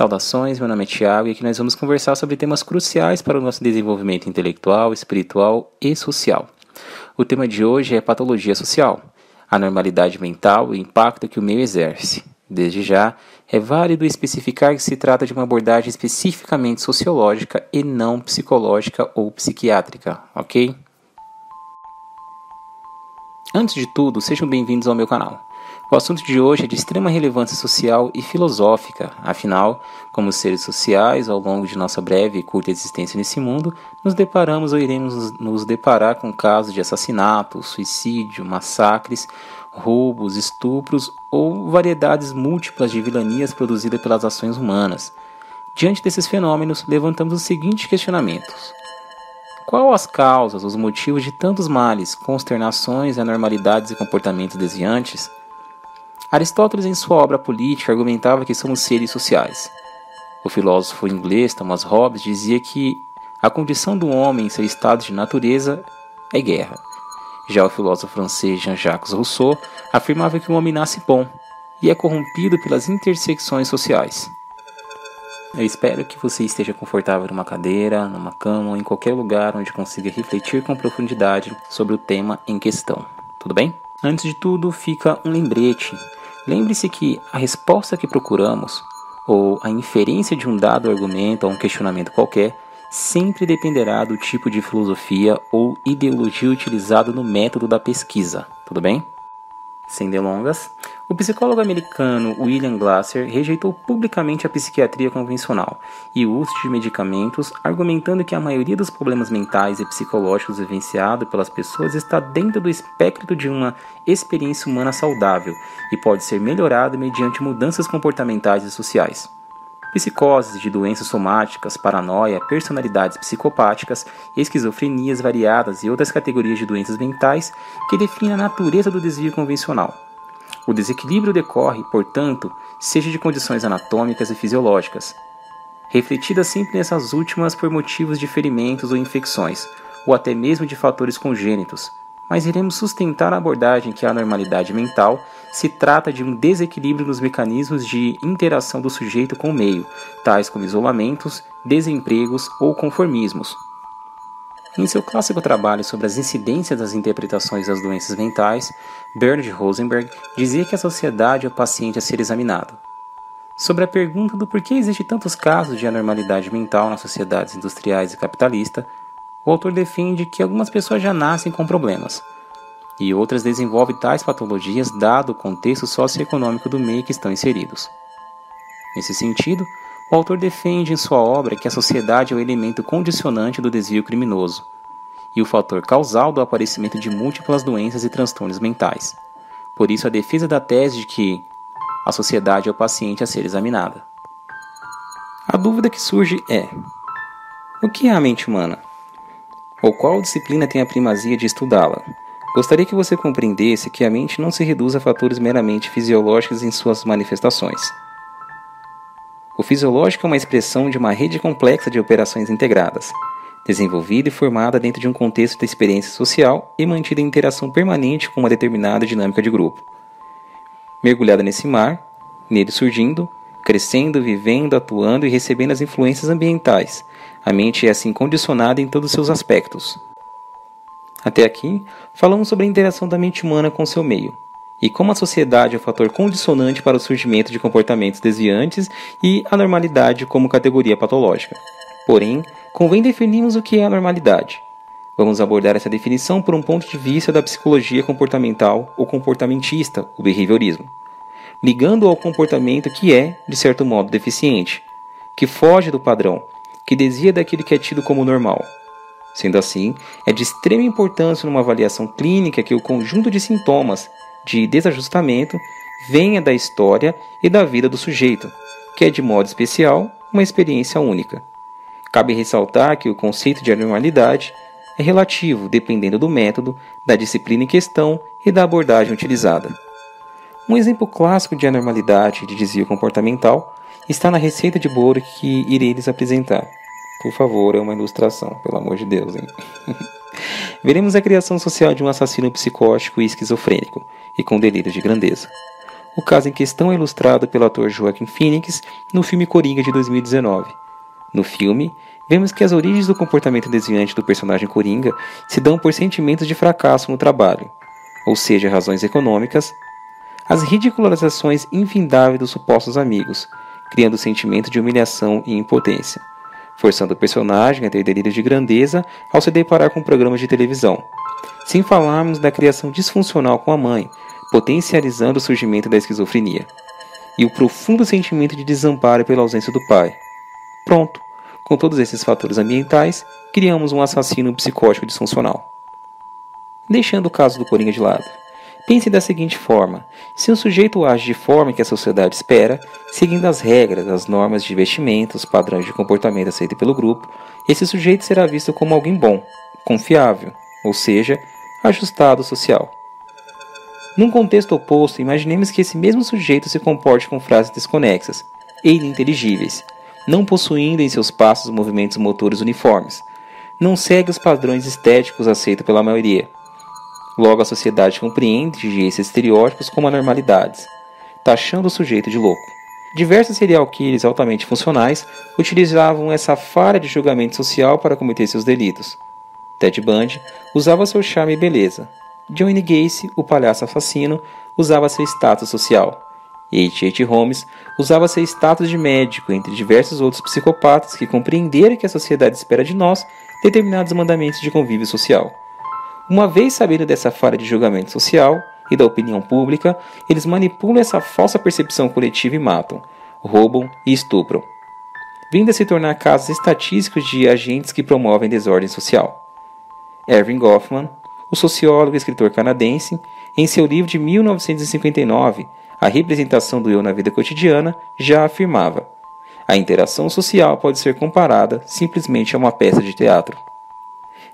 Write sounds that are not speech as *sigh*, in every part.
Saudações, meu nome é Tiago e aqui nós vamos conversar sobre temas cruciais para o nosso desenvolvimento intelectual, espiritual e social. O tema de hoje é patologia social, a normalidade mental e o impacto que o meio exerce. Desde já, é válido especificar que se trata de uma abordagem especificamente sociológica e não psicológica ou psiquiátrica, ok? Antes de tudo, sejam bem-vindos ao meu canal. O assunto de hoje é de extrema relevância social e filosófica, afinal, como seres sociais, ao longo de nossa breve e curta existência nesse mundo, nos deparamos ou iremos nos deparar com casos de assassinato, suicídio, massacres, roubos, estupros ou variedades múltiplas de vilanias produzidas pelas ações humanas. Diante desses fenômenos, levantamos os seguintes questionamentos. Qual as causas, os motivos de tantos males, consternações, anormalidades e comportamentos desviantes? Aristóteles, em sua obra Política, argumentava que somos seres sociais. O filósofo inglês Thomas Hobbes dizia que a condição do homem em seu estado de natureza é guerra. Já o filósofo francês Jean-Jacques Rousseau afirmava que o homem nasce bom e é corrompido pelas intersecções sociais. Eu espero que você esteja confortável numa cadeira, numa cama ou em qualquer lugar onde consiga refletir com profundidade sobre o tema em questão. Tudo bem? Antes de tudo, fica um lembrete Lembre-se que a resposta que procuramos, ou a inferência de um dado argumento a um questionamento qualquer, sempre dependerá do tipo de filosofia ou ideologia utilizado no método da pesquisa. Tudo bem? Sem delongas, o psicólogo americano William Glasser rejeitou publicamente a psiquiatria convencional e o uso de medicamentos, argumentando que a maioria dos problemas mentais e psicológicos vivenciados pelas pessoas está dentro do espectro de uma experiência humana saudável e pode ser melhorado mediante mudanças comportamentais e sociais psicoses de doenças somáticas, paranoia, personalidades psicopáticas, esquizofrenias variadas e outras categorias de doenças mentais que definem a natureza do desvio convencional. O desequilíbrio decorre, portanto, seja de condições anatômicas e fisiológicas, refletidas sempre nessas últimas por motivos de ferimentos ou infecções, ou até mesmo de fatores congênitos, mas iremos sustentar a abordagem que a normalidade mental se trata de um desequilíbrio nos mecanismos de interação do sujeito com o meio, tais como isolamentos, desempregos ou conformismos. Em seu clássico trabalho sobre as incidências das interpretações das doenças mentais, Bernard Rosenberg dizia que a sociedade é o paciente a ser examinado. Sobre a pergunta do porquê existem tantos casos de anormalidade mental nas sociedades industriais e capitalistas, o autor defende que algumas pessoas já nascem com problemas, e outras desenvolvem tais patologias dado o contexto socioeconômico do meio que estão inseridos. Nesse sentido, o autor defende em sua obra que a sociedade é o elemento condicionante do desvio criminoso e o fator causal do aparecimento de múltiplas doenças e transtornos mentais. Por isso, a defesa da tese de que a sociedade é o paciente a ser examinada. A dúvida que surge é: o que é a mente humana? ou qual disciplina tem a primazia de estudá-la. Gostaria que você compreendesse que a mente não se reduz a fatores meramente fisiológicos em suas manifestações. O fisiológico é uma expressão de uma rede complexa de operações integradas, desenvolvida e formada dentro de um contexto de experiência social e mantida em interação permanente com uma determinada dinâmica de grupo. Mergulhada nesse mar, nele surgindo, crescendo, vivendo, atuando e recebendo as influências ambientais, a mente é assim condicionada em todos os seus aspectos. Até aqui, falamos sobre a interação da mente humana com seu meio, e como a sociedade é o fator condicionante para o surgimento de comportamentos desviantes e a normalidade como categoria patológica. Porém, convém definirmos o que é a normalidade. Vamos abordar essa definição por um ponto de vista da psicologia comportamental ou comportamentista, o behaviorismo, ligando ao comportamento que é, de certo modo, deficiente, que foge do padrão que desvia daquilo que é tido como normal. Sendo assim, é de extrema importância numa avaliação clínica que o conjunto de sintomas de desajustamento venha da história e da vida do sujeito, que é de modo especial uma experiência única. Cabe ressaltar que o conceito de anormalidade é relativo dependendo do método, da disciplina em questão e da abordagem utilizada. Um exemplo clássico de anormalidade de desvio comportamental está na receita de bolo que irei lhes apresentar. Por favor, é uma ilustração, pelo amor de Deus, hein? *laughs* Veremos a criação social de um assassino psicótico e esquizofrênico, e com delírio de grandeza. o caso em questão é ilustrado pelo ator Joaquin Phoenix no filme Coringa de 2019. No filme, vemos que as origens do comportamento desviante do personagem Coringa se dão por sentimentos de fracasso no trabalho, ou seja, razões econômicas, as ridicularizações infindáveis dos supostos amigos, criando sentimento de humilhação e impotência, forçando o personagem a ter delírios de grandeza ao se deparar com programas de televisão. Sem falarmos da criação disfuncional com a mãe, potencializando o surgimento da esquizofrenia, e o profundo sentimento de desamparo pela ausência do pai. Pronto, com todos esses fatores ambientais, criamos um assassino psicótico disfuncional. Deixando o caso do Coringa de lado, Pense da seguinte forma: se um sujeito age de forma que a sociedade espera, seguindo as regras, as normas de vestimento, os padrões de comportamento aceitos pelo grupo, esse sujeito será visto como alguém bom, confiável, ou seja, ajustado social. Num contexto oposto, imaginemos que esse mesmo sujeito se comporte com frases desconexas e ininteligíveis, não possuindo em seus passos movimentos motores uniformes, não segue os padrões estéticos aceitos pela maioria Logo, a sociedade compreende esses estereótipos como anormalidades, taxando o sujeito de louco. Diversos serial killers altamente funcionais utilizavam essa falha de julgamento social para cometer seus delitos. Ted Bundy usava seu charme e beleza. Johnny Gacy, o palhaço assassino, usava seu status social. H.H. Holmes usava seu status de médico, entre diversos outros psicopatas que compreenderam que a sociedade espera de nós determinados mandamentos de convívio social. Uma vez sabendo dessa falha de julgamento social e da opinião pública, eles manipulam essa falsa percepção coletiva e matam, roubam e estupram, vindo a se tornar casos estatísticos de agentes que promovem desordem social. Erving Goffman, o sociólogo e escritor canadense, em seu livro de 1959, A Representação do Eu na Vida Cotidiana, já afirmava: a interação social pode ser comparada simplesmente a uma peça de teatro.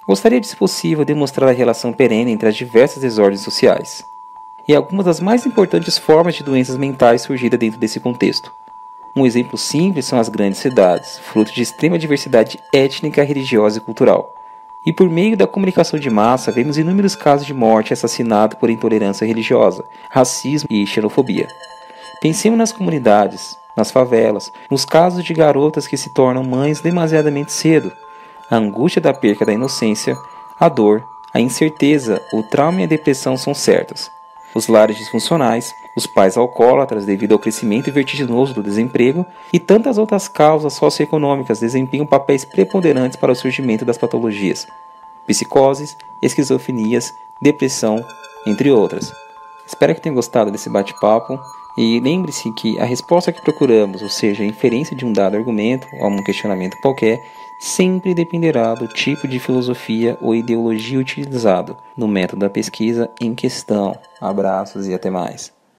Gostaria de, se possível, demonstrar a relação perene entre as diversas desordens sociais e algumas das mais importantes formas de doenças mentais surgidas dentro desse contexto. Um exemplo simples são as grandes cidades, fruto de extrema diversidade étnica, religiosa e cultural. E por meio da comunicação de massa, vemos inúmeros casos de morte e assassinato por intolerância religiosa, racismo e xenofobia. Pensemos nas comunidades, nas favelas, nos casos de garotas que se tornam mães demasiadamente cedo, a angústia da perca da inocência, a dor, a incerteza, o trauma e a depressão são certos. Os lares disfuncionais, os pais alcoólatras devido ao crescimento vertiginoso do desemprego e tantas outras causas socioeconômicas desempenham papéis preponderantes para o surgimento das patologias, psicoses, esquizofrenias, depressão, entre outras. Espero que tenham gostado desse bate-papo e lembre-se que a resposta que procuramos, ou seja, a inferência de um dado argumento ou um questionamento qualquer, sempre dependerá do tipo de filosofia ou ideologia utilizado no método da pesquisa em questão. Abraços e até mais.